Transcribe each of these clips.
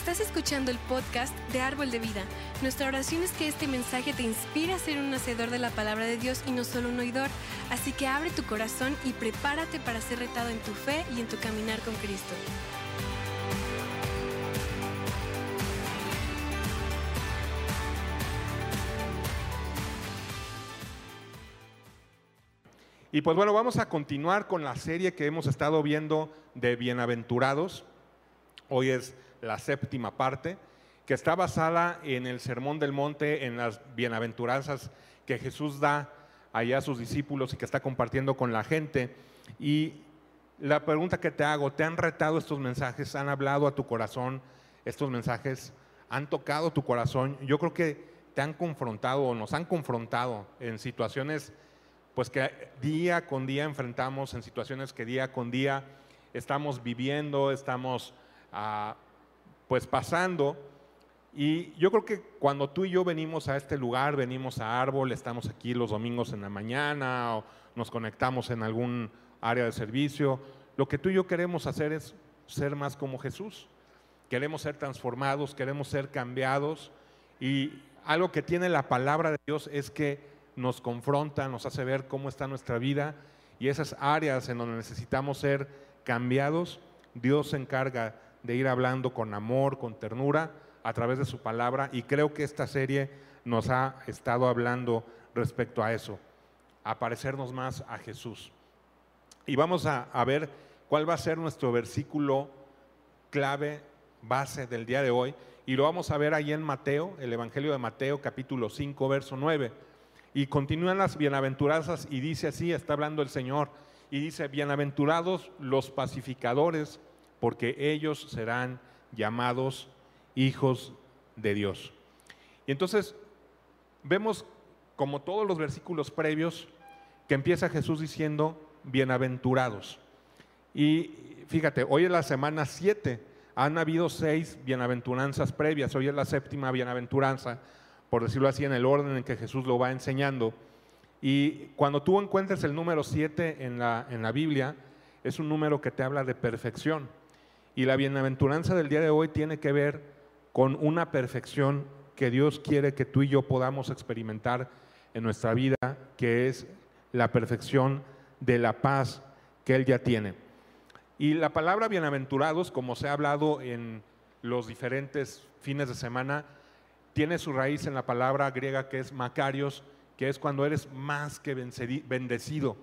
Estás escuchando el podcast de Árbol de Vida. Nuestra oración es que este mensaje te inspire a ser un hacedor de la palabra de Dios y no solo un oidor. Así que abre tu corazón y prepárate para ser retado en tu fe y en tu caminar con Cristo. Y pues bueno, vamos a continuar con la serie que hemos estado viendo de Bienaventurados. Hoy es la séptima parte, que está basada en el Sermón del Monte, en las bienaventuranzas que Jesús da allá a sus discípulos y que está compartiendo con la gente. Y la pregunta que te hago, ¿te han retado estos mensajes? ¿Han hablado a tu corazón estos mensajes? ¿Han tocado tu corazón? Yo creo que te han confrontado o nos han confrontado en situaciones pues que día con día enfrentamos, en situaciones que día con día estamos viviendo, estamos ah, pues pasando. Y yo creo que cuando tú y yo venimos a este lugar, venimos a Árbol, estamos aquí los domingos en la mañana o nos conectamos en algún área de servicio, lo que tú y yo queremos hacer es ser más como Jesús. Queremos ser transformados, queremos ser cambiados y algo que tiene la palabra de Dios es que nos confronta, nos hace ver cómo está nuestra vida y esas áreas en donde necesitamos ser cambiados, Dios se encarga de ir hablando con amor, con ternura a través de su palabra y creo que esta serie nos ha estado hablando respecto a eso, a parecernos más a Jesús. Y vamos a, ver cuál va a ser nuestro versículo clave, base del día de hoy, y lo vamos a ver ahí en Mateo, el Evangelio de Mateo capítulo 5, verso 9. Y continúan las bienaventuranzas y dice así, está hablando el Señor, y dice, bienaventurados los pacificadores, porque ellos serán llamados hijos de Dios. Y entonces vemos, como todos los versículos previos, que empieza Jesús diciendo, bienaventurados. Y fíjate, hoy es la semana 7, han habido seis bienaventuranzas previas, hoy es la séptima bienaventuranza por decirlo así, en el orden en que Jesús lo va enseñando. Y cuando tú encuentres el número 7 en la, en la Biblia, es un número que te habla de perfección. Y la bienaventuranza del día de hoy tiene que ver con una perfección que Dios quiere que tú y yo podamos experimentar en nuestra vida, que es la perfección de la paz que Él ya tiene. Y la palabra bienaventurados, como se ha hablado en los diferentes fines de semana, tiene su raíz en la palabra griega que es Macarios, que es cuando eres más que bendecido.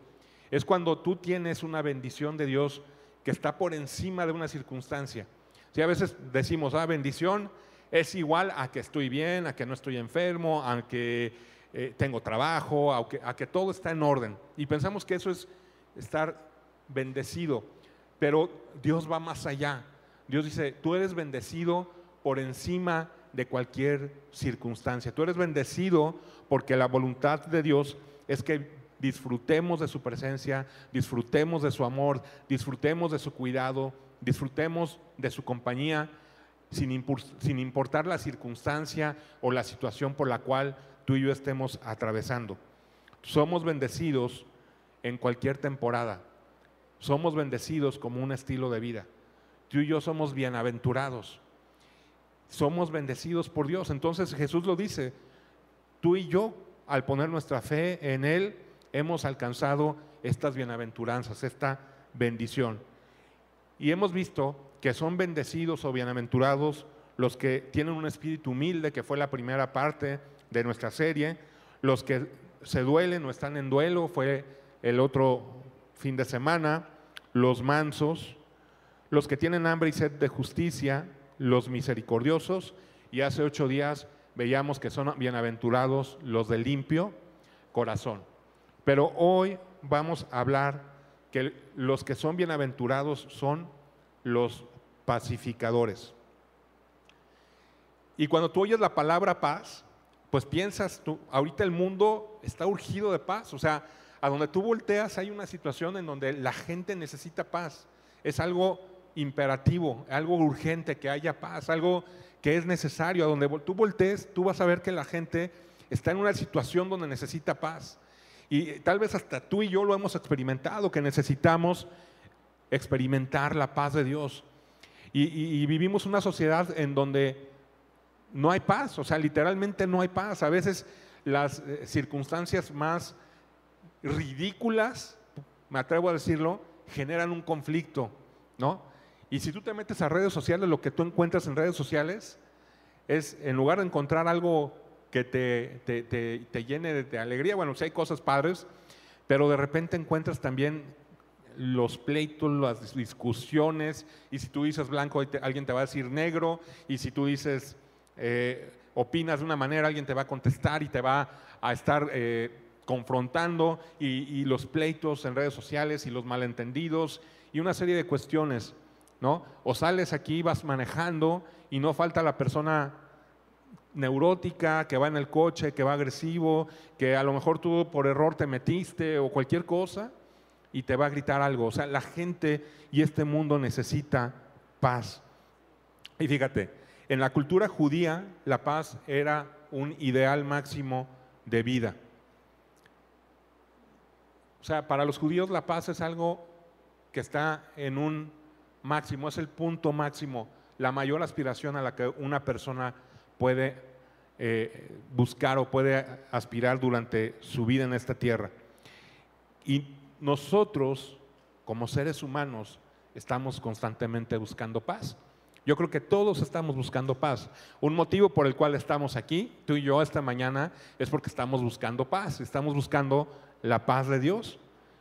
Es cuando tú tienes una bendición de Dios que está por encima de una circunstancia. Si a veces decimos, ah, bendición es igual a que estoy bien, a que no estoy enfermo, a que eh, tengo trabajo, a que, a que todo está en orden. Y pensamos que eso es estar bendecido. Pero Dios va más allá. Dios dice, tú eres bendecido por encima de cualquier circunstancia. Tú eres bendecido porque la voluntad de Dios es que disfrutemos de su presencia, disfrutemos de su amor, disfrutemos de su cuidado, disfrutemos de su compañía, sin, sin importar la circunstancia o la situación por la cual tú y yo estemos atravesando. Somos bendecidos en cualquier temporada. Somos bendecidos como un estilo de vida. Tú y yo somos bienaventurados somos bendecidos por Dios. Entonces Jesús lo dice, tú y yo, al poner nuestra fe en Él, hemos alcanzado estas bienaventuranzas, esta bendición. Y hemos visto que son bendecidos o bienaventurados los que tienen un espíritu humilde, que fue la primera parte de nuestra serie, los que se duelen o están en duelo, fue el otro fin de semana, los mansos, los que tienen hambre y sed de justicia, los misericordiosos y hace ocho días veíamos que son bienaventurados los de limpio corazón. Pero hoy vamos a hablar que los que son bienaventurados son los pacificadores. Y cuando tú oyes la palabra paz, pues piensas tú, ahorita el mundo está urgido de paz, o sea, a donde tú volteas hay una situación en donde la gente necesita paz. Es algo imperativo, algo urgente, que haya paz, algo que es necesario. A donde tú voltees, tú vas a ver que la gente está en una situación donde necesita paz. Y tal vez hasta tú y yo lo hemos experimentado, que necesitamos experimentar la paz de Dios. Y, vivimos una sociedad en donde no hay paz, o sea, literalmente no hay paz. A veces las eh, circunstancias más ridículas, me atrevo a decirlo, generan un conflicto, ¿no? Y si tú te metes a redes sociales, lo que tú encuentras en redes sociales es, en lugar de encontrar algo que te, te, llene de, alegría, bueno, si hay cosas padres, pero de repente encuentras también los pleitos, las discusiones, y si tú dices blanco, alguien te va a decir negro, y si tú dices, eh, opinas de una manera, alguien te va a contestar y te va a estar eh, confrontando, y, los pleitos en redes sociales y los malentendidos, y una serie de cuestiones, ¿no? O sales aquí, vas manejando, y no falta la persona neurótica, que va en el coche, que va agresivo, que a lo mejor tú por error te metiste o cualquier cosa y te va a gritar algo. O sea, la gente y este mundo necesita paz. Y fíjate, en la cultura judía la paz era un ideal máximo de vida. O sea, para los judíos la paz es algo que está en un máximo, es el punto máximo, la mayor aspiración a la que una persona puede eh, buscar o puede aspirar durante su vida en esta tierra. Y nosotros, como seres humanos, estamos constantemente buscando paz. Yo creo que todos estamos buscando paz. Un motivo por el cual estamos aquí, tú y yo esta mañana, es porque estamos buscando paz. Estamos buscando la paz de Dios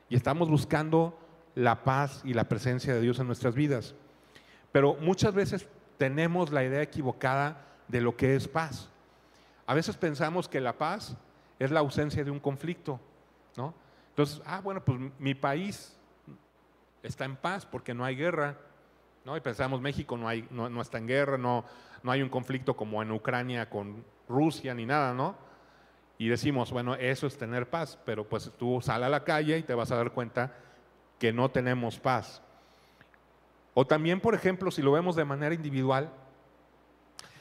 y estamos buscando la paz y la presencia de Dios en nuestras vidas. Pero muchas veces tenemos la idea equivocada de lo que es paz. A veces pensamos que la paz es la ausencia de un conflicto, ¿no? Entonces, ah, bueno, pues mi país está en paz porque no hay guerra, ¿no? Y pensamos, México no, hay, no, está en guerra, no, no hay un conflicto como en Ucrania con Rusia ni nada, ¿no? Y decimos, bueno, eso es tener paz, pero pues tú sal a la calle y te vas a dar cuenta que no tenemos paz. O también, por ejemplo, si lo vemos de manera individual,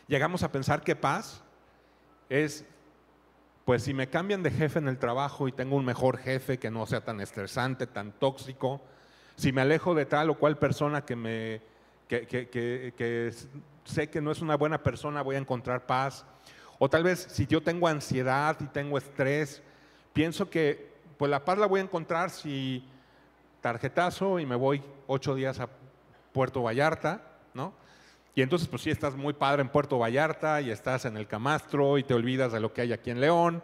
llegamos a pensar que paz es, pues si me cambian de jefe en el trabajo y tengo un mejor jefe que no sea tan estresante, tan tóxico, si me alejo de tal o cual persona que, me, que, sé que no es una buena persona, voy a encontrar paz. O tal vez si yo tengo ansiedad y tengo estrés, pienso que pues la paz la voy a encontrar si tarjetazo y me voy ocho días a Puerto Vallarta, ¿no? Y entonces, pues sí, estás muy padre en Puerto Vallarta y estás en el Camastro y te olvidas de lo que hay aquí en León,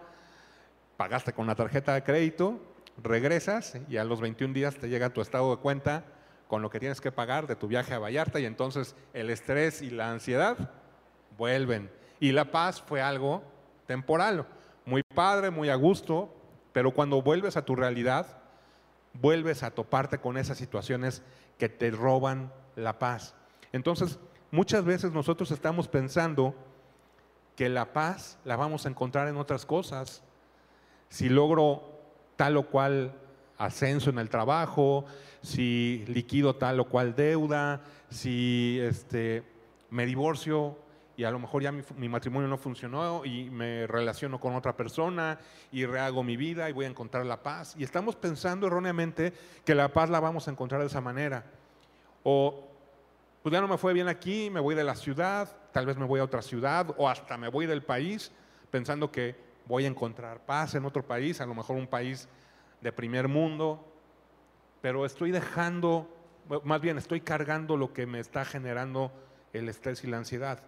pagaste con una tarjeta de crédito, regresas y a los 21 días te llega tu estado de cuenta con lo que tienes que pagar de tu viaje a Vallarta y entonces el estrés y la ansiedad vuelven. Y la paz fue algo temporal, muy padre, muy a gusto, pero cuando vuelves a tu realidad, vuelves a toparte con esas situaciones que te roban la paz. Entonces, muchas veces nosotros estamos pensando que la paz la vamos a encontrar en otras cosas. Si logro tal o cual ascenso en el trabajo, si liquido tal o cual deuda, si este, me divorcio y a lo mejor ya mi, mi, matrimonio no funcionó y me relaciono con otra persona y rehago mi vida y voy a encontrar la paz. Y estamos pensando erróneamente que la paz la vamos a encontrar de esa manera. O pues ya no me fue bien aquí, me voy de la ciudad, tal vez me voy a otra ciudad o hasta me voy del país pensando que voy a encontrar paz en otro país, a lo mejor un país de primer mundo, pero estoy dejando, más bien estoy cargando lo que me está generando el estrés y la ansiedad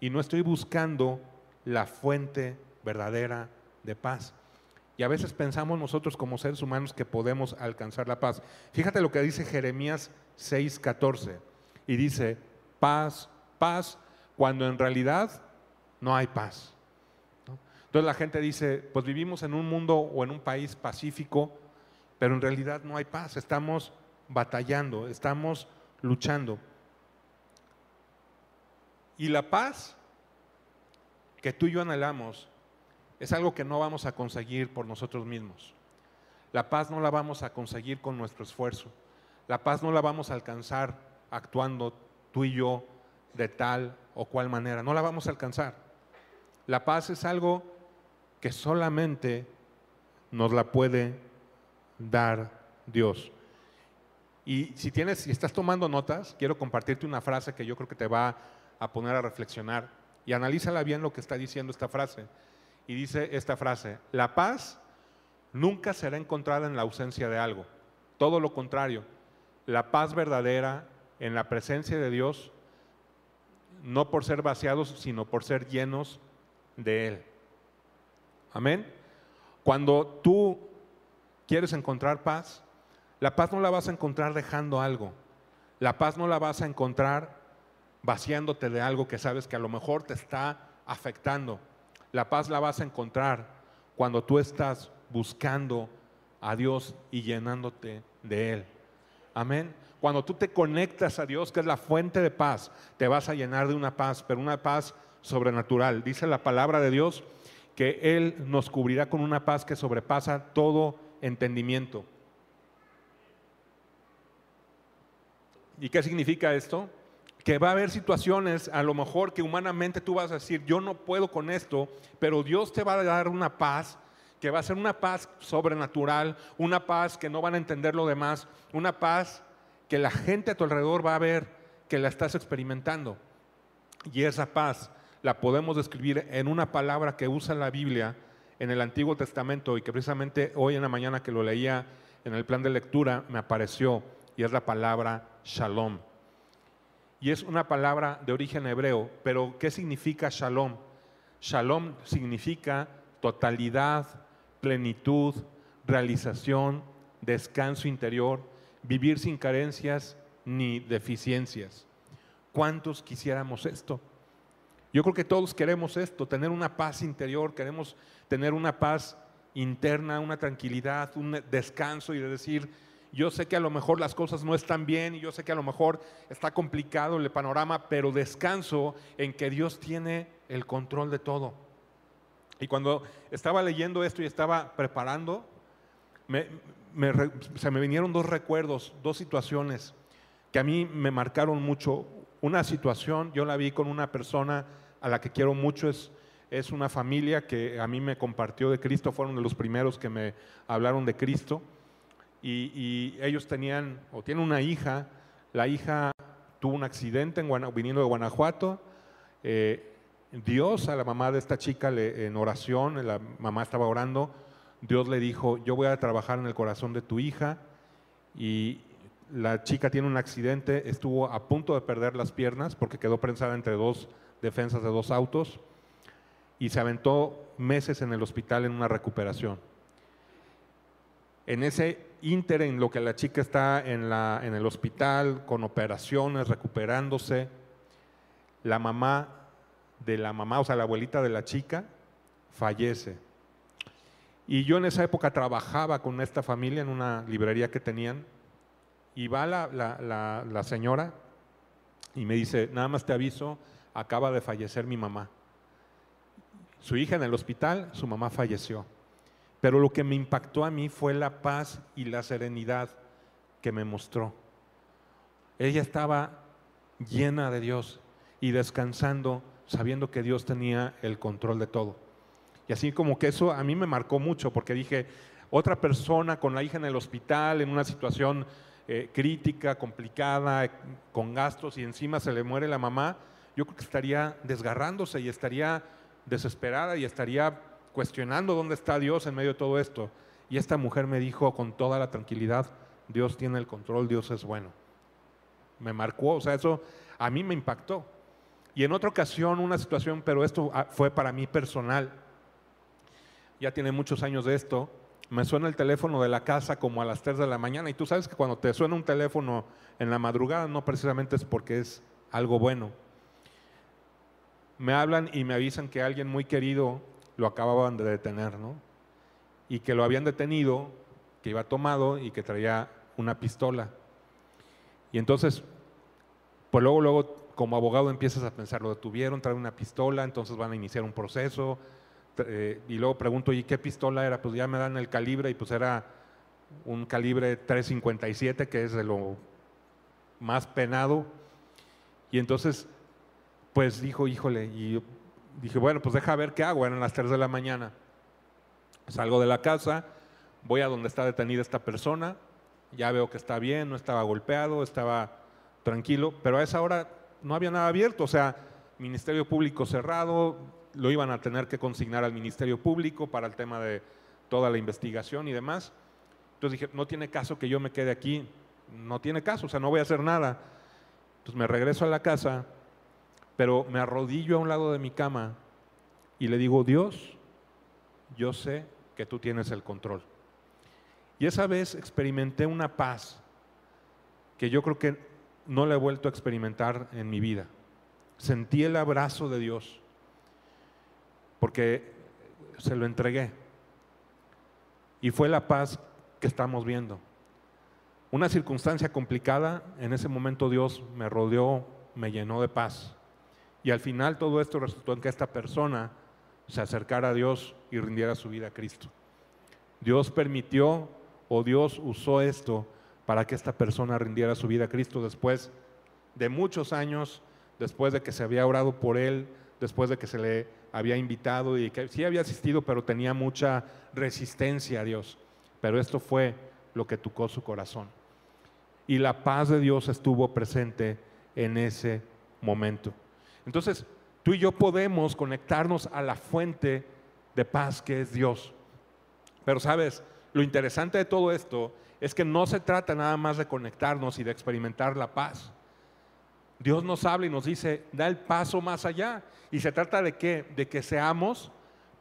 y no estoy buscando la fuente verdadera de paz. Y a veces pensamos nosotros como seres humanos que podemos alcanzar la paz. Fíjate lo que dice Jeremías 6:14 y dice paz, paz, cuando en realidad no hay paz. Entonces la gente dice, pues vivimos en un mundo o en un país pacífico, pero en realidad no hay paz, estamos batallando, estamos luchando. Y la paz que tú y yo anhelamos es algo que no vamos a conseguir por nosotros mismos. La paz no la vamos a conseguir con nuestro esfuerzo. La paz no la vamos a alcanzar actuando tú y yo de tal o cual manera. No la vamos a alcanzar. La paz es algo que solamente nos la puede dar Dios. Y si tienes, si estás tomando notas, quiero compartirte una frase que yo creo que te va a poner a reflexionar. Y analízala bien lo que está diciendo esta frase. Y dice esta frase, la paz nunca será encontrada en la ausencia de algo. Todo lo contrario, la paz verdadera en la presencia de Dios, no por ser vaciados, sino por ser llenos de Él. Amén. Cuando tú quieres encontrar paz, la paz no la vas a encontrar dejando algo. La paz no la vas a encontrar vaciándote de algo que sabes que a lo mejor te está afectando. La paz la vas a encontrar cuando tú estás buscando a Dios y llenándote de Él. Amén. Cuando tú te conectas a Dios, que es la fuente de paz, te vas a llenar de una paz, pero una paz sobrenatural. Dice la palabra de Dios que Él nos cubrirá con una paz que sobrepasa todo entendimiento. ¿Y qué significa esto? Que va a haber situaciones, a lo mejor que humanamente tú vas a decir, yo no puedo con esto, pero Dios te va a dar una paz que va a ser una paz sobrenatural, una paz que no van a entender lo demás, una paz que la gente a tu alrededor va a ver que la estás experimentando. Y esa paz la podemos describir en una palabra que usa la Biblia en el Antiguo Testamento y que precisamente hoy en la mañana que lo leía en el plan de lectura me apareció y es la palabra shalom. Y es una palabra de origen hebreo, pero ¿qué significa shalom? Shalom significa totalidad, plenitud, realización, descanso interior, vivir sin carencias ni deficiencias. ¿Cuántos quisiéramos esto? Yo creo que todos queremos esto, tener una paz interior, queremos tener una paz interna, una tranquilidad, un descanso y de decir, yo sé que a lo mejor las cosas no están bien y yo sé que a lo mejor está complicado el panorama, pero descanso en que Dios tiene el control de todo. Y cuando estaba leyendo esto y estaba preparando, se me vinieron dos recuerdos, dos situaciones que a mí me marcaron mucho. Una situación, yo la vi con una persona a la que quiero mucho, es, es una familia que a mí me compartió de Cristo, fueron de los primeros que me hablaron de Cristo. Y, ellos tenían, o tienen una hija, la hija tuvo un accidente en viniendo de Guanajuato. Eh, Dios a la mamá de esta chica en oración, la mamá estaba orando, Dios le dijo, yo voy a trabajar en el corazón de tu hija y la chica tiene un accidente, estuvo a punto de perder las piernas porque quedó prensada entre dos defensas de dos autos y se aventó meses en el hospital en una recuperación. En ese ínter en lo que la chica está en, en el hospital con operaciones, recuperándose, la mamá de la mamá, o sea, la abuelita de la chica, fallece. Y yo en esa época trabajaba con esta familia en una librería que tenían, y va la, señora y me dice, nada más te aviso, acaba de fallecer mi mamá. Su hija en el hospital, su mamá falleció. Pero lo que me impactó a mí fue la paz y la serenidad que me mostró. Ella estaba llena de Dios y descansando sabiendo que Dios tenía el control de todo. Y así como que eso a mí me marcó mucho, porque dije, otra persona con la hija en el hospital, en una situación eh, crítica, complicada, con gastos y encima se le muere la mamá, yo creo que estaría desgarrándose y estaría desesperada y estaría cuestionando dónde está Dios en medio de todo esto. Y esta mujer me dijo con toda la tranquilidad, Dios tiene el control, Dios es bueno. Me marcó, o sea, eso a mí me impactó. Y en otra ocasión, una situación, pero esto ah, fue para mí personal, ya tiene muchos años de esto, me suena el teléfono de la casa como a las 3 de la mañana y tú sabes que cuando te suena un teléfono en la madrugada no precisamente es porque es algo bueno. Me hablan y me avisan que alguien muy querido lo acababan de detener, ¿no? Y que lo habían detenido, que iba tomado y que traía una pistola. Y entonces, pues luego, luego como abogado empiezas a pensar, lo detuvieron, trae una pistola, entonces van a iniciar un proceso. Eh, y luego pregunto, ¿y qué pistola era? Pues ya me dan el calibre y pues era un calibre 357, que es de lo más penado. Y entonces, pues dijo, híjole, y dije, bueno, pues deja ver qué hago. Eran las 3 de la mañana. Salgo de la casa, voy a donde está detenida esta persona, ya veo que está bien, no estaba golpeado, estaba tranquilo, pero a esa hora no había nada abierto, o sea, Ministerio Público cerrado, lo iban a tener que consignar al Ministerio Público para el tema de toda la investigación y demás. Entonces dije, no tiene caso que yo me quede aquí, no tiene caso, o sea, no voy a hacer nada. Entonces me regreso a la casa, pero me arrodillo a un lado de mi cama y le digo, Dios, yo sé que tú tienes el control. Y esa vez experimenté una paz que yo creo que no la he vuelto a experimentar en mi vida. Sentí el abrazo de Dios porque se lo entregué. Y fue la paz que estamos viendo. Una circunstancia complicada, en ese momento Dios me rodeó, me llenó de paz. Y al final todo esto resultó en que esta persona se acercara a Dios y rindiera su vida a Cristo. Dios permitió o Dios usó esto para que esta persona rindiera su vida a Cristo después de muchos años, después de que se había orado por él, después de que se le había invitado y que sí había asistido, pero tenía mucha resistencia a Dios. Pero esto fue lo que tocó su corazón. Y la paz de Dios estuvo presente en ese momento. Entonces, tú y yo podemos conectarnos a la fuente de paz que es Dios. Pero sabes, lo interesante de todo esto es que no se trata nada más de conectarnos y de experimentar la paz. Dios nos habla y nos dice, da el paso más allá. Y se trata de qué? De que seamos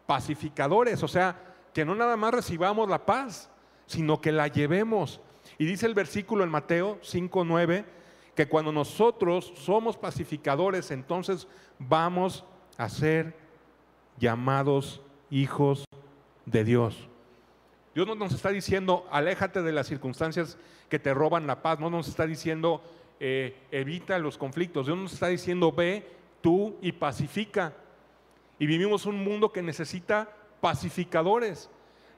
pacificadores, o sea, que no nada más recibamos la paz, sino que la llevemos. Y dice el versículo en Mateo 5:9 que cuando nosotros somos pacificadores, entonces vamos a ser llamados hijos de Dios. Dios no nos está diciendo, aléjate de las circunstancias que te roban la paz, no nos está diciendo, eh, evita los conflictos, Dios nos está diciendo, ve tú y pacifica. Y vivimos un mundo que necesita pacificadores.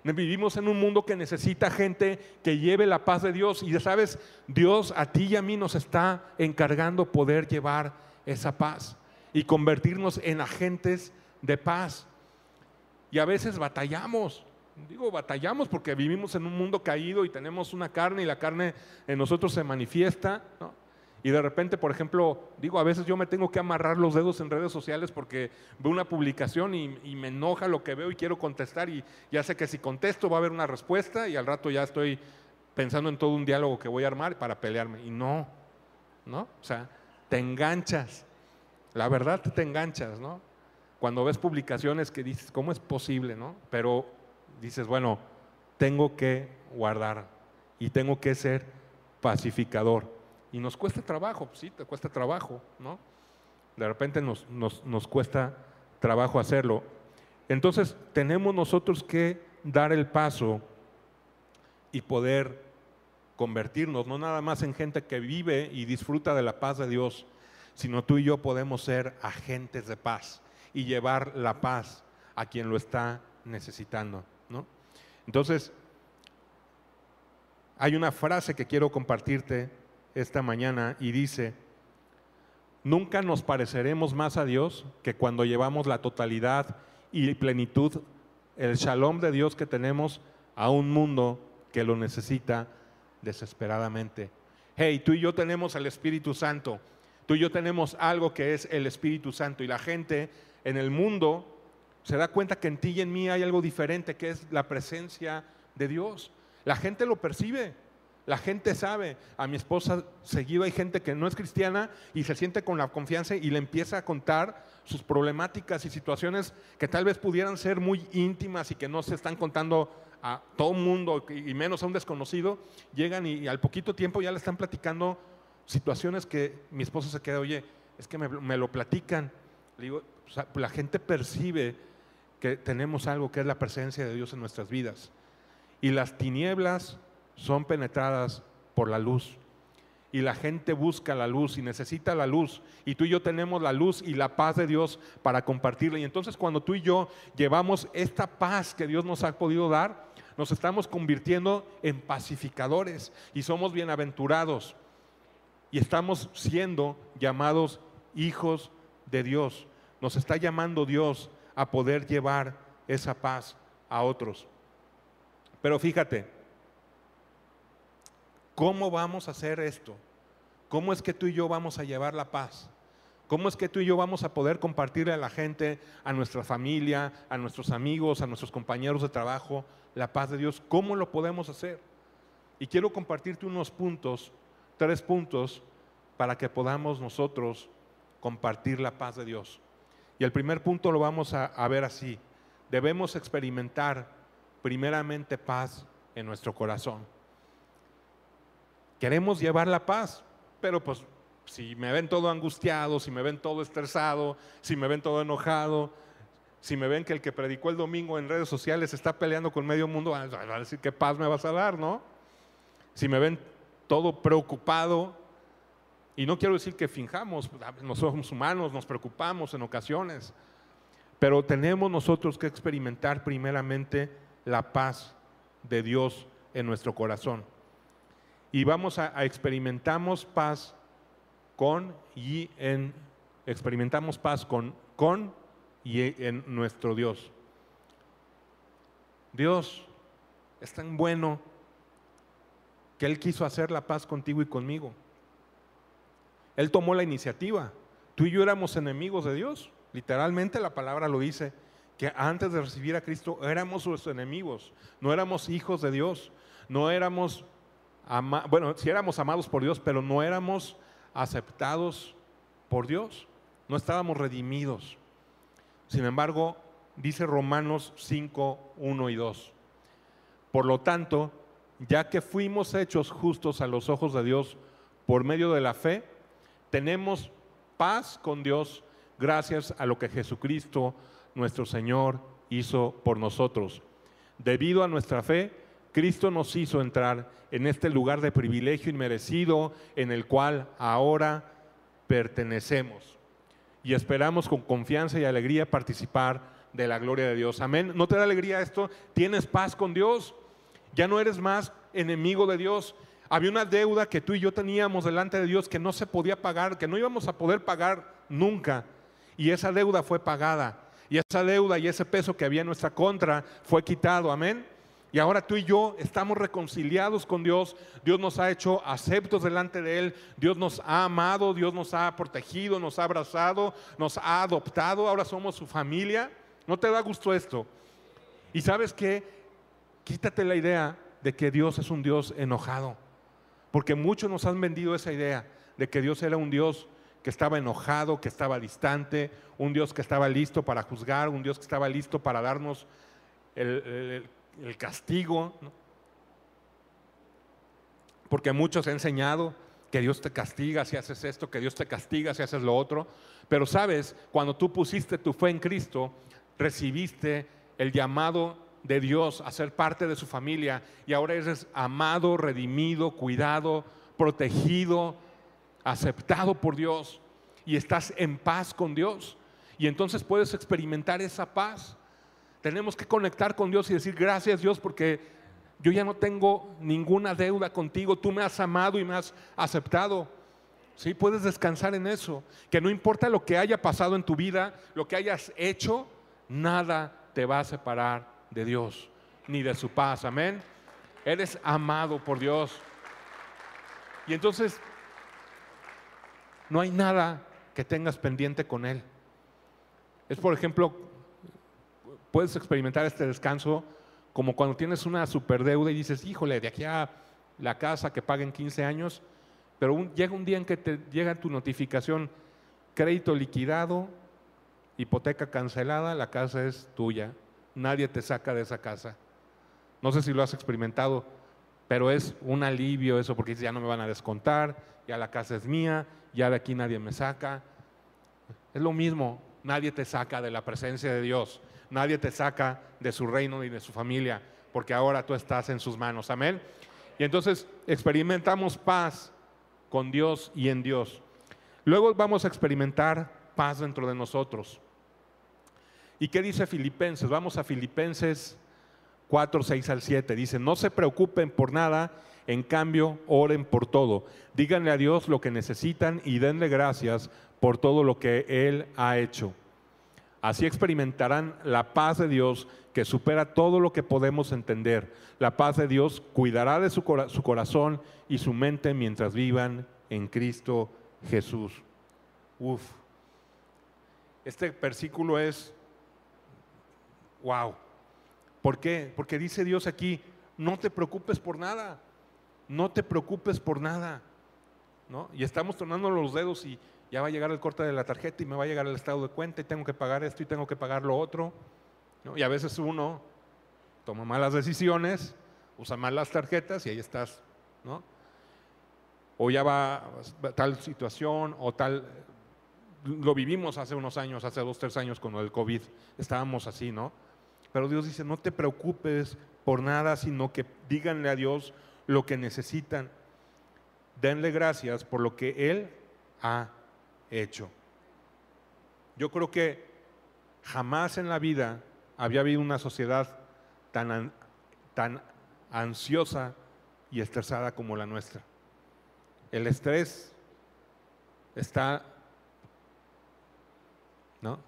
Vivimos en un mundo que necesita gente que lleve la paz de Dios. Y ya sabes, Dios a ti y a mí nos está encargando poder llevar esa paz y convertirnos en agentes de paz. Y a veces batallamos. Digo, batallamos porque vivimos en un mundo caído y tenemos una carne y la carne en nosotros se manifiesta. Y de repente, por ejemplo, digo, a veces yo me tengo que amarrar los dedos en redes sociales porque veo una publicación y, me enoja lo que veo y quiero contestar y ya sé que si contesto va a haber una respuesta y al rato ya estoy pensando en todo un diálogo que voy a armar para pelearme. Y no, ¿no? O sea, te enganchas. La verdad te enganchas, ¿no? Cuando ves publicaciones que dices, ¿cómo es posible, no? Pero dices, bueno, tengo que guardar y tengo que ser pacificador. Y nos cuesta trabajo, sí, te cuesta trabajo, ¿no? De repente nos, nos, cuesta trabajo hacerlo. Entonces tenemos nosotros que dar el paso y poder convertirnos, no nada más en gente que vive y disfruta de la paz de Dios, sino tú y yo podemos ser agentes de paz y llevar la paz a quien lo está necesitando. ¿no? Entonces, hay una frase que quiero compartirte esta mañana y dice, nunca nos pareceremos más a Dios que cuando llevamos la totalidad y plenitud, el shalom de Dios que tenemos a un mundo que lo necesita desesperadamente. Hey, tú y yo tenemos el Espíritu Santo, tú y yo tenemos algo que es el Espíritu Santo y la gente en el mundo se da cuenta que en ti y en mí hay algo diferente, que es la presencia de Dios. La gente lo percibe. La gente sabe, a mi esposa seguido hay gente que no es cristiana y se siente con la confianza y le empieza a contar sus problemáticas y situaciones que tal vez pudieran ser muy íntimas y que no se están contando a todo mundo y menos a un desconocido. Llegan y, al poquito tiempo ya le están platicando situaciones que mi esposa se queda, oye, es que me, lo platican. la gente percibe que tenemos algo que es la presencia de Dios en nuestras vidas. Y las tinieblas son penetradas por la luz. Y la gente busca la luz y necesita la luz. Y tú y yo tenemos la luz y la paz de Dios para compartirla. Y entonces cuando tú y yo llevamos esta paz que Dios nos ha podido dar, nos estamos convirtiendo en pacificadores y somos bienaventurados. Y estamos siendo llamados hijos de Dios. Nos está llamando Dios a poder llevar esa paz a otros. Pero fíjate, ¿cómo vamos a hacer esto? ¿Cómo es que tú y yo vamos a llevar la paz? ¿Cómo es que tú y yo vamos a poder compartirle a la gente, a nuestra familia, a nuestros amigos, a nuestros compañeros de trabajo, la paz de Dios? ¿Cómo lo podemos hacer? Y quiero compartirte unos puntos, tres puntos, para que podamos nosotros compartir la paz de Dios. Y el primer punto lo vamos a, a ver así. Debemos experimentar primeramente paz en nuestro corazón. Queremos llevar la paz, pero pues si me ven todo angustiado, si me ven todo estresado, si me ven todo enojado, si me ven que el que predicó el domingo en redes sociales está peleando con medio mundo, van a decir qué paz me vas a dar, ¿no? Si me ven todo preocupado, y no quiero decir que finjamos, nosotros somos humanos, nos preocupamos en ocasiones, pero tenemos nosotros que experimentar primeramente la paz de Dios en nuestro corazón. Y vamos a, a experimentamos paz con y en, experimentamos paz con, con y en nuestro Dios. Dios es tan bueno que Él quiso hacer la paz contigo y conmigo. Él tomó la iniciativa. Tú y yo éramos enemigos de Dios. Literalmente la palabra lo dice, que antes de recibir a Cristo éramos sus enemigos, no éramos hijos de Dios, no éramos, bueno, sí éramos amados por Dios, pero no éramos aceptados por Dios, no estábamos redimidos. Sin embargo, dice Romanos 5, 1 y 2. Por lo tanto, ya que fuimos hechos justos a los ojos de Dios por medio de la fe, tenemos paz con Dios gracias a lo que Jesucristo, nuestro Señor, hizo por nosotros. Debido a nuestra fe, Cristo nos hizo entrar en este lugar de privilegio inmerecido en el cual ahora pertenecemos. Y esperamos con confianza y alegría participar de la gloria de Dios. Amén. ¿No te da alegría esto? ¿Tienes paz con Dios? Ya no eres más enemigo de Dios. Había una deuda que tú y yo teníamos delante de Dios que no se podía pagar, que no íbamos a poder pagar nunca. Y esa deuda fue pagada. Y esa deuda y ese peso que había en nuestra contra fue quitado. Amén. Y ahora tú y yo estamos reconciliados con Dios. Dios nos ha hecho aceptos delante de Él. Dios nos ha amado, Dios nos ha protegido, nos ha abrazado, nos ha adoptado. Ahora somos su familia. ¿No te da gusto esto? Y sabes qué? Quítate la idea de que Dios es un Dios enojado. Porque muchos nos han vendido esa idea de que Dios era un Dios que estaba enojado, que estaba distante, un Dios que estaba listo para juzgar, un Dios que estaba listo para darnos el, el, el castigo, porque muchos han enseñado que Dios te castiga si haces esto, que Dios te castiga si haces lo otro, pero sabes, cuando tú pusiste tu fe en Cristo, recibiste el llamado de Dios a ser parte de su familia y ahora eres amado, redimido, cuidado, protegido, aceptado por Dios y estás en paz con Dios. Y entonces puedes experimentar esa paz. Tenemos que conectar con Dios y decir gracias Dios porque yo ya no tengo ninguna deuda contigo, tú me has amado y me has aceptado. Sí, puedes descansar en eso, que no importa lo que haya pasado en tu vida, lo que hayas hecho, nada te va a separar de Dios ni de su paz. Amén. Eres amado por Dios. Y entonces no hay nada que tengas pendiente con Él. Es por ejemplo puedes experimentar este descanso como cuando tienes una superdeuda y dices, híjole, de aquí a la casa que paguen 15 años, pero llega un día en que te llega tu notificación, crédito liquidado, hipoteca cancelada, la casa es tuya, nadie te saca de esa casa. No sé si lo has experimentado, pero es un alivio eso porque ya no me van a descontar, ya la casa es mía, ya de aquí nadie me saca. Es lo mismo, nadie te saca de la presencia de Dios. Nadie te saca de su reino ni de su familia, porque ahora tú estás en sus manos. Amén. Y entonces experimentamos paz con Dios y en Dios. Luego vamos a experimentar paz dentro de nosotros. ¿Y qué dice Filipenses? Vamos a Filipenses 4, 6 al 7. Dice, no se preocupen por nada, en cambio, oren por todo. Díganle a Dios lo que necesitan y denle gracias por todo lo que Él ha hecho. Así experimentarán la paz de Dios que supera todo lo que podemos entender. La paz de Dios cuidará de su, corazón y su mente mientras vivan en Cristo Jesús. Uf. Este versículo es, wow. ¿Por qué? Porque dice Dios aquí, no te preocupes por nada, no te preocupes por nada. ¿No? Y estamos tornando los dedos y ya va a llegar el corte de la tarjeta y me va a llegar el estado de cuenta y tengo que pagar esto y tengo que pagar lo otro. Y a veces uno toma malas decisiones, usa mal las tarjetas y ahí estás, ¿no? O ya va tal situación o tal, lo vivimos hace unos años, hace dos, tres años con el COVID, estábamos así, ¿no? Pero Dios dice, no te preocupes por nada, sino que díganle a Dios lo que necesitan. Denle gracias por lo que Él ha hecho. Yo creo que jamás en la vida había habido una sociedad tan, tan ansiosa y estresada como la nuestra. El estrés está, ¿no?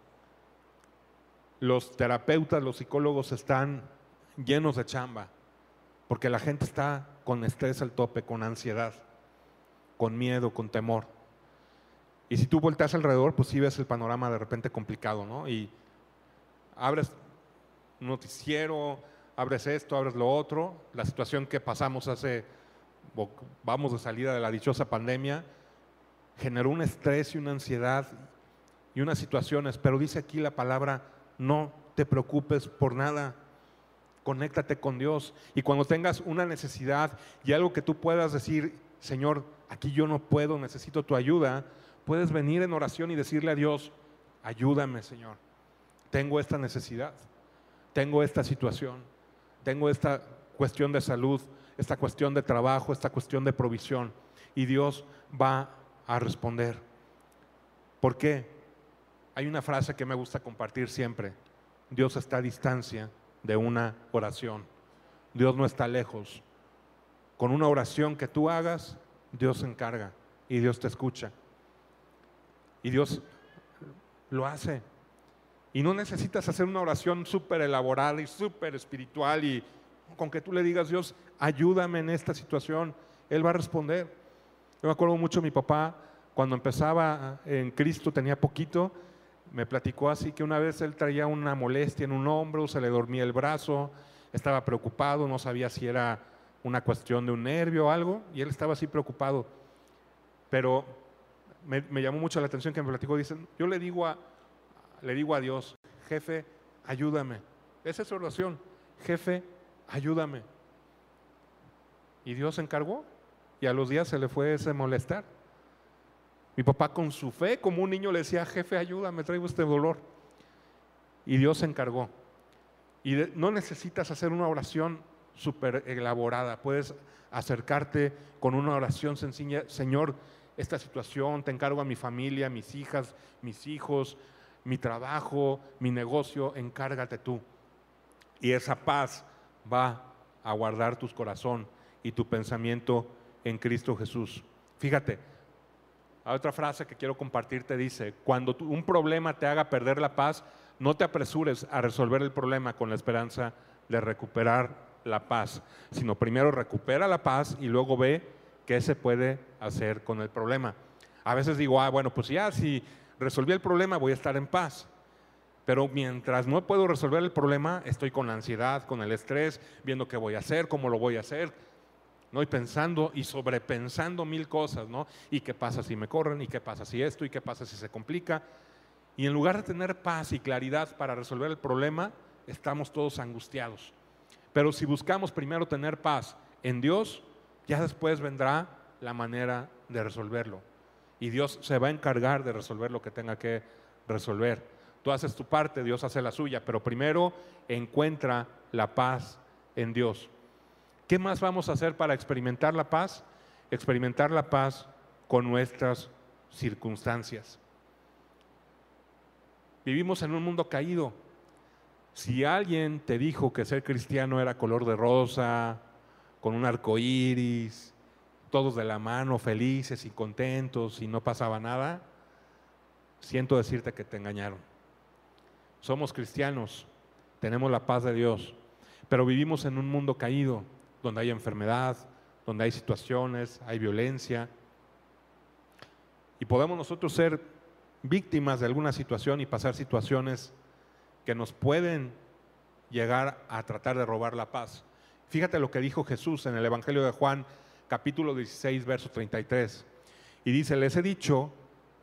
Los terapeutas, los psicólogos están llenos de chamba, porque la gente está con estrés al tope, con ansiedad, con miedo, con temor. Y si tú volteas alrededor, pues sí ves el panorama de repente complicado, ¿no? Y abres noticiero, abres esto, abres lo otro, la situación que pasamos hace, vamos de salida de la dichosa pandemia, generó un estrés y una ansiedad y unas situaciones, pero dice aquí la palabra, no te preocupes por nada, conéctate con Dios y cuando tengas una necesidad y algo que tú puedas decir, Señor, aquí yo no puedo, necesito tu ayuda, puedes venir en oración y decirle a Dios, ayúdame Señor, tengo esta necesidad tengo esta situación, tengo esta cuestión de salud, esta cuestión de trabajo, esta cuestión de provisión. Y Dios va a responder. ¿Por qué? Hay una frase que me gusta compartir siempre. Dios está a distancia de una oración. Dios no está lejos. Con una oración que tú hagas, Dios se encarga y Dios te escucha. Y Dios lo hace. Y no necesitas hacer una oración súper elaborada y súper espiritual y con que tú le digas, Dios, ayúdame en esta situación, Él va a responder. Yo me acuerdo mucho mi papá, cuando empezaba en Cristo, tenía poquito, me platicó así que una vez él traía una molestia en un hombro, se le dormía el brazo, estaba preocupado, no sabía si era una cuestión de un nervio o algo, y él estaba así preocupado. Pero me, llamó mucho la atención que me platicó, dicen, yo le digo a, le digo a Dios, jefe, ayúdame. Esa es su oración, jefe, ayúdame. Y Dios se encargó y a los días se le fue ese molestar. Mi papá con su fe, como un niño, le decía, jefe, ayúdame, traigo este dolor. Y Dios se encargó. Y no necesitas hacer una oración súper elaborada, puedes acercarte con una oración sencilla, Señor, esta situación, te encargo a mi familia, mis hijas, mis hijos, mi trabajo, mi negocio, encárgate tú. Y esa paz va a guardar tu corazón y tu pensamiento en Cristo Jesús. Fíjate, hay otra frase que quiero compartirte dice, cuando un problema te haga perder la paz, no te apresures a resolver el problema con la esperanza de recuperar la paz, sino primero recupera la paz y luego ve qué se puede hacer con el problema. A veces digo, ah, bueno, pues ya si resolví el problema, voy a estar en paz. Pero mientras no puedo resolver el problema, estoy con la ansiedad, con el estrés, viendo qué voy a hacer, cómo lo voy a hacer, ¿no? Y pensando y sobrepensando mil cosas, ¿no? ¿Y qué pasa si me corren? ¿Y qué pasa si esto? ¿Y qué pasa si se complica? Y en lugar de tener paz y claridad para resolver el problema, estamos todos angustiados. Pero si buscamos primero tener paz en Dios, ya después vendrá la manera de resolverlo y Dios se va a encargar de resolver lo que tenga que resolver. Tú haces tu parte, Dios hace la suya, pero primero encuentra la paz en Dios. ¿Qué más vamos a hacer para experimentar la paz? Experimentar la paz con nuestras circunstancias. Vivimos en un mundo caído. Si alguien te dijo que ser cristiano era color de rosa, con un arco iris, todos de la mano, felices y contentos y no pasaba nada, siento decirte que te engañaron. somos cristianos, tenemos la paz de Dios, pero vivimos en un mundo caído, donde hay enfermedad, donde hay situaciones, hay violencia. Y podemos nosotros ser víctimas de alguna situación y pasar situaciones que nos pueden llegar a tratar de robar la paz. Fíjate lo que dijo Jesús en el Evangelio de Juan, capítulo 16, verso 33. Y dice, les he dicho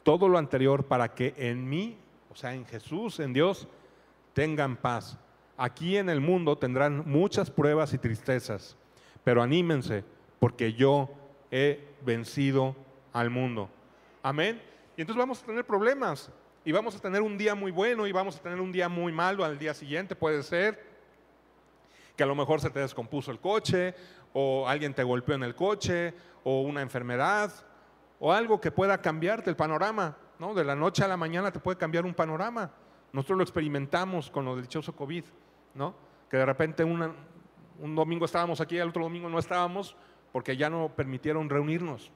todo lo anterior para que en mí, o sea, en Jesús, en Dios, tengan paz. Aquí en el mundo tendrán muchas pruebas y tristezas, pero anímense, porque yo he vencido al mundo. Amén. Y entonces vamos a tener problemas y vamos a tener un día muy bueno y vamos a tener un día muy malo al día siguiente, puede ser que a lo mejor se te descompuso el coche o alguien te golpeó en el coche o una enfermedad o algo que pueda cambiarte el panorama, ¿no? De la noche a la mañana te puede cambiar un panorama. Nosotros lo experimentamos con lo dichoso COVID, ¿no? Que de repente un domingo estábamos aquí, el otro domingo no estábamos porque ya no permitieron reunirnos.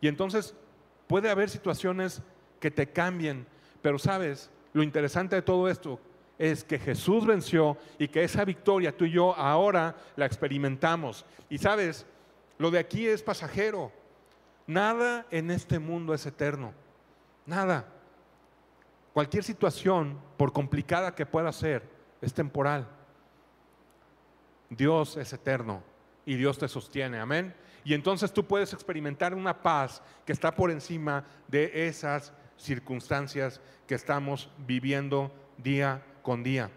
Y entonces puede haber situaciones que te cambien, pero sabes, lo interesante de todo esto es que Jesús venció y que esa victoria tú y yo ahora la experimentamos. Y sabes, lo de aquí es pasajero. Nada en este mundo es eterno. Nada. Cualquier situación, por complicada que pueda ser, es temporal. Dios es eterno y Dios te sostiene. Amén. Y entonces tú puedes experimentar una paz que está por encima de esas circunstancias que estamos viviendo día con día.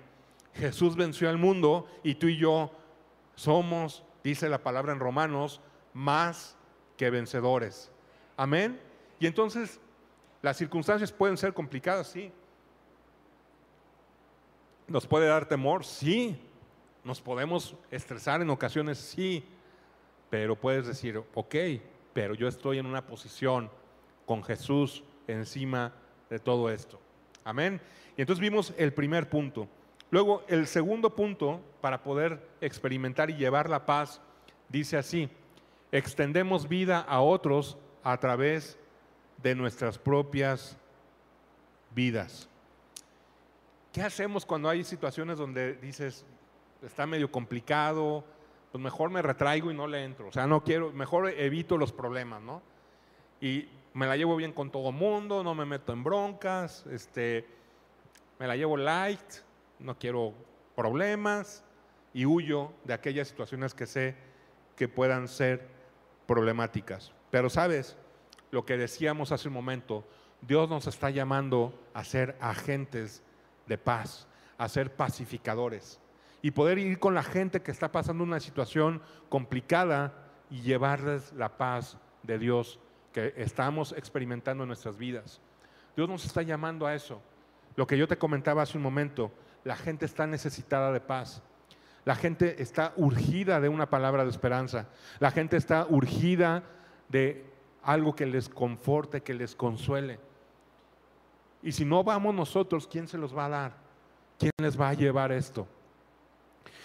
Jesús venció al mundo y tú y yo somos, dice la palabra en Romanos, más que vencedores. Amén. Y entonces las circunstancias pueden ser complicadas, sí. Nos puede dar temor, sí. Nos podemos estresar en ocasiones, sí. Pero puedes decir, ok, pero yo estoy en una posición con Jesús encima de todo esto. Amén. Y entonces vimos el primer punto. Luego, el segundo punto, para poder experimentar y llevar la paz, dice así, extendemos vida a otros a través de nuestras propias vidas. ¿Qué hacemos cuando hay situaciones donde dices, está medio complicado, pues mejor me retraigo y no le entro? O sea, no quiero, mejor evito los problemas, ¿no? Y me la llevo bien con todo mundo, no me meto en broncas, este, me la llevo light, no quiero problemas y huyo de aquellas situaciones que sé que puedan ser problemáticas. Pero sabes, lo que decíamos hace un momento, Dios nos está llamando a ser agentes de paz, a ser pacificadores y poder ir con la gente que está pasando una situación complicada y llevarles la paz de Dios que estamos experimentando en nuestras vidas. Dios nos está llamando a eso. Lo que yo te comentaba hace un momento, la gente está necesitada de paz. La gente está urgida de una palabra de esperanza. La gente está urgida de algo que les conforte, que les consuele. Y si no vamos nosotros, ¿quién se los va a dar? ¿Quién les va a llevar esto?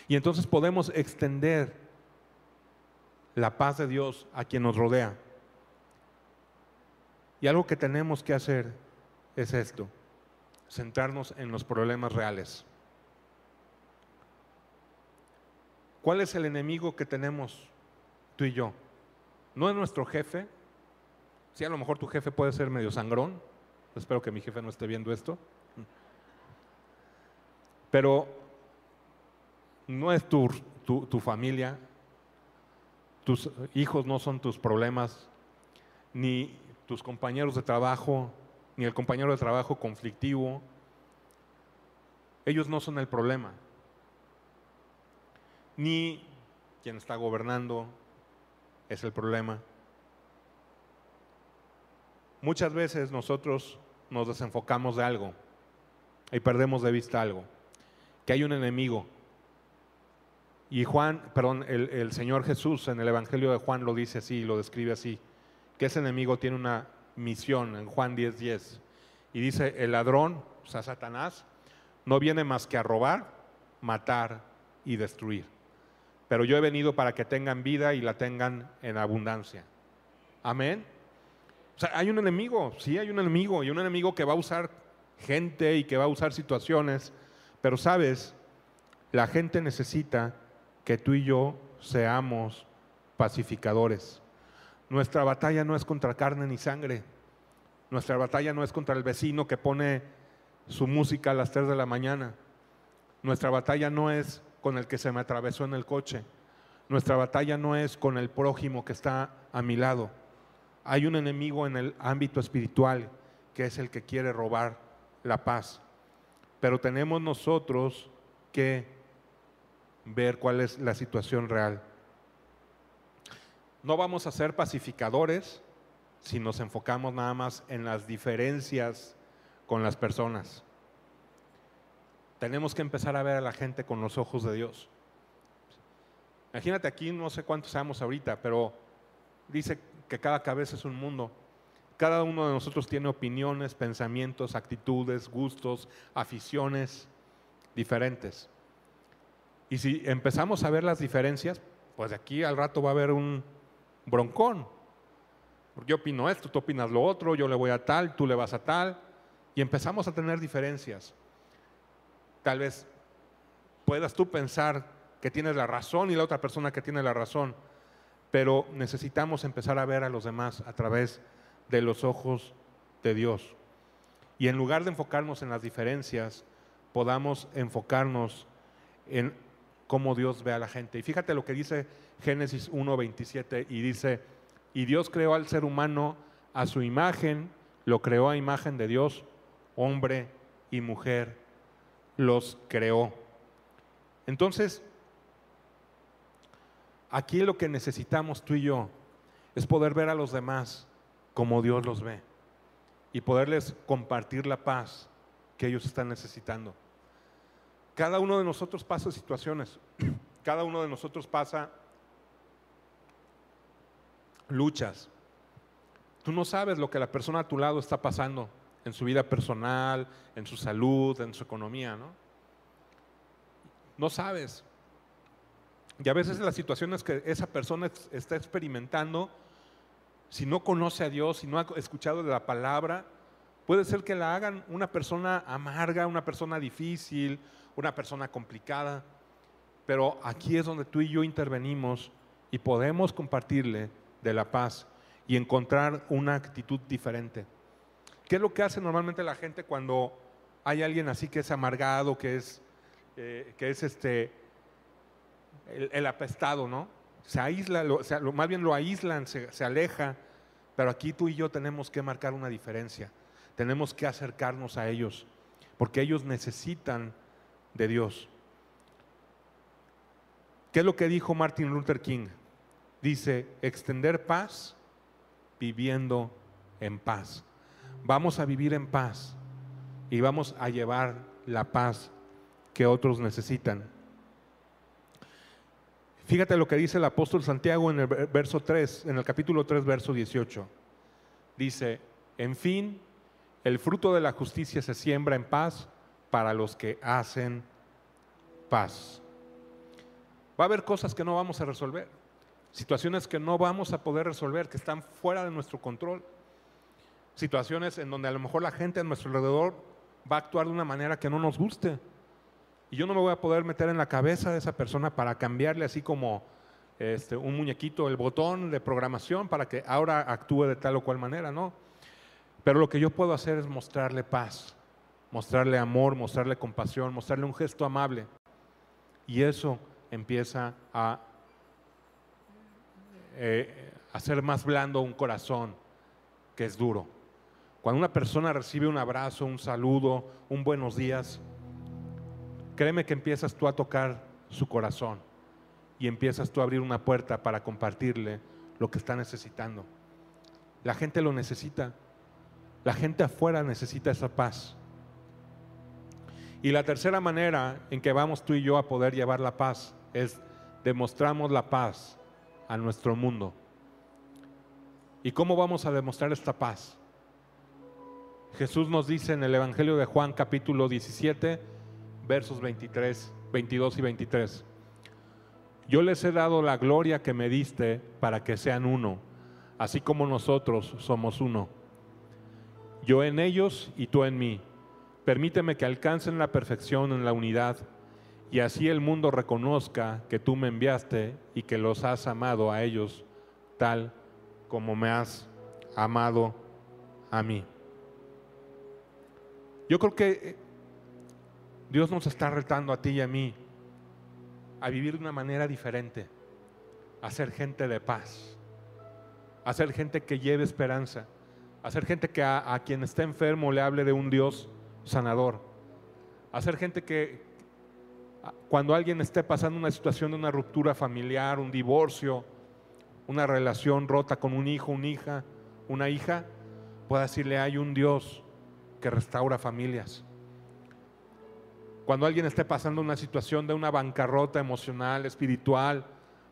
Y entonces podemos extender la paz de Dios a quien nos rodea. Y algo que tenemos que hacer es esto, centrarnos en los problemas reales. ¿Cuál es el enemigo que tenemos tú y yo? No es nuestro jefe. Sí, a lo mejor tu jefe puede ser medio sangrón. Espero que mi jefe no esté viendo esto. Pero no es tu, tu, tu familia, tus hijos no son tus problemas, ni tus compañeros de trabajo, ni el compañero de trabajo conflictivo. Ellos no son el problema. Ni quien está gobernando es el problema. Muchas veces nosotros nos desenfocamos de algo y perdemos de vista algo, que hay un enemigo. Y Juan, perdón, el, Señor Jesús en el Evangelio de Juan lo dice así, lo describe así que ese enemigo tiene una misión en Juan 10:10. 10, y dice, el ladrón, o sea, Satanás, no viene más que a robar, matar y destruir. Pero yo he venido para que tengan vida y la tengan en abundancia. Amén. O sea, hay un enemigo, sí hay un enemigo, y un enemigo que va a usar gente y que va a usar situaciones, pero sabes, la gente necesita que tú y yo seamos pacificadores. Nuestra batalla no es contra carne ni sangre. Nuestra batalla no es contra el vecino que pone su música a las 3 de la mañana. Nuestra batalla no es con el que se me atravesó en el coche. Nuestra batalla no es con el prójimo que está a mi lado. Hay un enemigo en el ámbito espiritual que es el que quiere robar la paz. Pero tenemos nosotros que ver cuál es la situación real. No vamos a ser pacificadores si nos enfocamos nada más en las diferencias con las personas. Tenemos que empezar a ver a la gente con los ojos de Dios. Imagínate aquí, no sé cuántos seamos ahorita, pero dice que cada cabeza es un mundo. Cada uno de nosotros tiene opiniones, pensamientos, actitudes, gustos, aficiones diferentes. Y si empezamos a ver las diferencias, pues aquí al rato va a haber un broncón. Yo opino esto, tú opinas lo otro, yo le voy a tal, tú le vas a tal. Y empezamos a tener diferencias. Tal vez puedas tú pensar que tienes la razón y la otra persona que tiene la razón, pero necesitamos empezar a ver a los demás a través de los ojos de Dios. Y en lugar de enfocarnos en las diferencias, podamos enfocarnos en cómo Dios ve a la gente. Y fíjate lo que dice Génesis 1.27 y dice, y Dios creó al ser humano a su imagen, lo creó a imagen de Dios, hombre y mujer, los creó. Entonces, aquí lo que necesitamos tú y yo es poder ver a los demás como Dios los ve y poderles compartir la paz que ellos están necesitando. Cada uno de nosotros pasa situaciones, cada uno de nosotros pasa luchas. Tú no sabes lo que la persona a tu lado está pasando en su vida personal, en su salud, en su economía, ¿no? No sabes. Y a veces las situaciones que esa persona está experimentando, si no conoce a Dios, si no ha escuchado de la palabra, puede ser que la hagan una persona amarga, una persona difícil, una persona complicada. Pero aquí es donde tú y yo intervenimos y podemos compartirle de la paz y encontrar una actitud diferente. ¿Qué es lo que hace normalmente la gente cuando hay alguien así que es amargado, que es, eh, que es este, el, apestado, ¿no? Se aísla, más bien lo aíslan, se aleja, pero aquí tú y yo tenemos que marcar una diferencia. Tenemos que acercarnos a ellos, porque ellos necesitan de Dios. ¿Qué es lo que dijo Martin Luther King? Dice, extender paz viviendo en paz. Vamos a vivir en paz y vamos a llevar la paz que otros necesitan. Fíjate lo que dice el apóstol Santiago en el verso 3, en el capítulo 3, verso 18. Dice, en fin, el fruto de la justicia se siembra en paz para los que hacen paz. Va a haber cosas que no vamos a resolver, situaciones que no vamos a poder resolver, que están fuera de nuestro control, situaciones en donde a lo mejor la gente a nuestro alrededor va a actuar de una manera que no nos guste. Y yo no me voy a poder meter en la cabeza de esa persona para cambiarle así como este, un muñequito el botón de programación para que ahora actúe de tal o cual manera, ¿no? Pero lo que yo puedo hacer es mostrarle paz, mostrarle amor, mostrarle compasión, mostrarle un gesto amable. Y eso empieza a eh, hacer más blando un corazón que es duro. Cuando una persona recibe un abrazo, un saludo, un buenos días, créeme que empiezas tú a tocar su corazón y empiezas tú a abrir una puerta para compartirle lo que está necesitando. La gente lo necesita. La gente afuera necesita esa paz. Y la tercera manera en que vamos tú y yo a poder llevar la paz es demostramos la paz a nuestro mundo. ¿Y cómo vamos a demostrar esta paz? Jesús nos dice en el Evangelio de Juan capítulo 17, versos 23, 22 y 23. Yo les he dado la gloria que me diste para que sean uno, así como nosotros somos uno. Yo en ellos y tú en mí, permíteme que alcancen la perfección en la unidad y así el mundo reconozca que tú me enviaste y que los has amado a ellos tal como me has amado a mí. Yo creo que eh, Dios nos está retando a ti y a mí a vivir de una manera diferente, a ser gente de paz, a ser gente que lleve esperanza, a ser gente que a, a quien está enfermo le hable de un Dios sanador, a ser gente que cuando alguien esté pasando una situación de una ruptura familiar, un divorcio, una relación rota con un hijo, una hija, una hija, pueda decirle, hay un Dios que restaura familias. Cuando alguien esté pasando una situación de una bancarrota emocional, espiritual,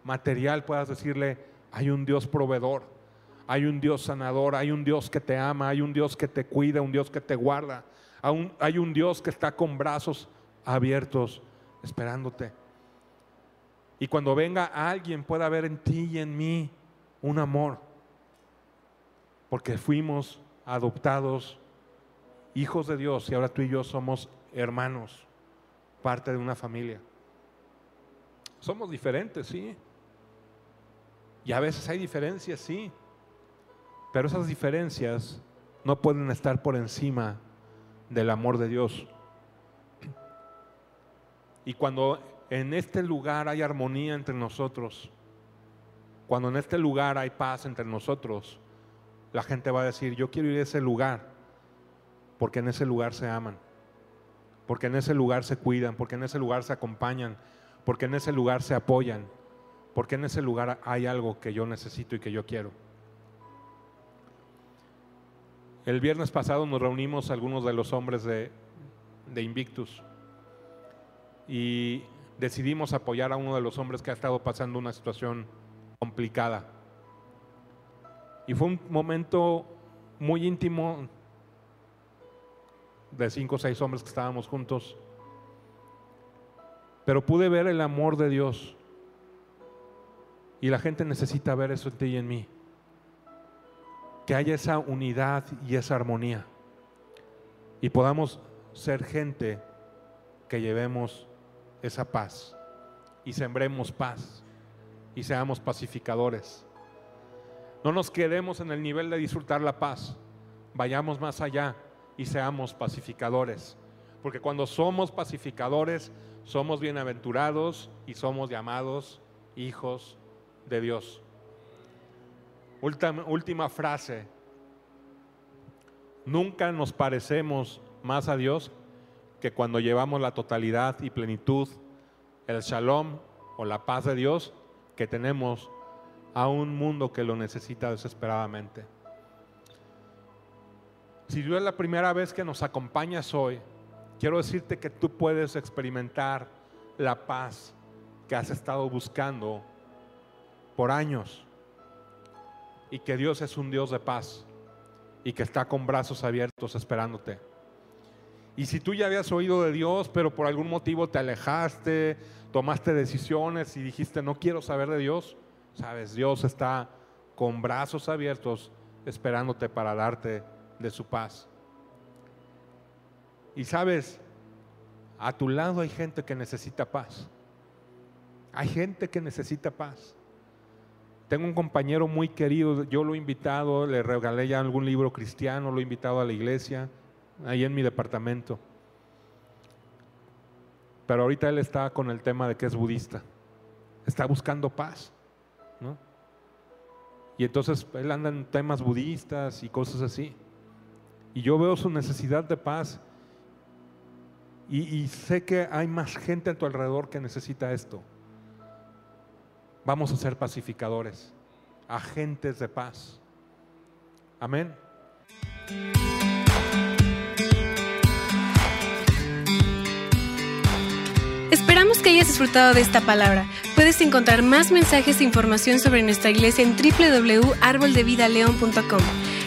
material, puedas decirle, hay un Dios proveedor, hay un Dios sanador, hay un Dios que te ama, hay un Dios que te cuida, un Dios que te guarda, hay un Dios que está con brazos abiertos esperándote. Y cuando venga alguien pueda ver en ti y en mí un amor, porque fuimos adoptados hijos de Dios y ahora tú y yo somos hermanos, parte de una familia. Somos diferentes, sí. Y a veces hay diferencias, sí. Pero esas diferencias no pueden estar por encima del amor de Dios. Y cuando en este lugar hay armonía entre nosotros, cuando en este lugar hay paz entre nosotros, la gente va a decir, yo quiero ir a ese lugar, porque en ese lugar se aman, porque en ese lugar se cuidan, porque en ese lugar se acompañan, porque en ese lugar se apoyan, porque en ese lugar hay algo que yo necesito y que yo quiero. El viernes pasado nos reunimos algunos de los hombres de, de Invictus y decidimos apoyar a uno de los hombres que ha estado pasando una situación complicada. Y fue un momento muy íntimo de cinco o seis hombres que estábamos juntos. Pero pude ver el amor de Dios. Y la gente necesita ver eso en ti y en mí. Que haya esa unidad y esa armonía. Y podamos ser gente que llevemos esa paz y sembremos paz y seamos pacificadores. No nos quedemos en el nivel de disfrutar la paz, vayamos más allá y seamos pacificadores. Porque cuando somos pacificadores, somos bienaventurados y somos llamados hijos de Dios. Última, frase. Nunca nos parecemos más a Dios que cuando llevamos la totalidad y plenitud, el shalom o la paz de Dios que tenemos a un mundo que lo necesita desesperadamente. Si tú es la primera vez que nos acompañas hoy, quiero decirte que tú puedes experimentar la paz que has estado buscando por años y que Dios es un Dios de paz y que está con brazos abiertos esperándote. Y si tú ya habías oído de Dios, pero por algún motivo te alejaste, tomaste decisiones y dijiste, no quiero saber de Dios, sabes, Dios está con brazos abiertos esperándote para darte de su paz. Y sabes, a tu lado hay gente que necesita paz. Hay gente que necesita paz. Tengo un compañero muy querido, yo lo he invitado, le regalé ya algún libro cristiano, lo he invitado a la iglesia ahí en mi departamento. Pero ahorita él está con el tema de que es budista. Está buscando paz. ¿no? Y entonces él anda en temas budistas y cosas así. Y yo veo su necesidad de paz. Y, y sé que hay más gente a tu alrededor que necesita esto. Vamos a ser pacificadores, agentes de paz. Amén. Esperamos que hayas disfrutado de esta palabra. Puedes encontrar más mensajes e información sobre nuestra iglesia en www.arboldevidaleon.com.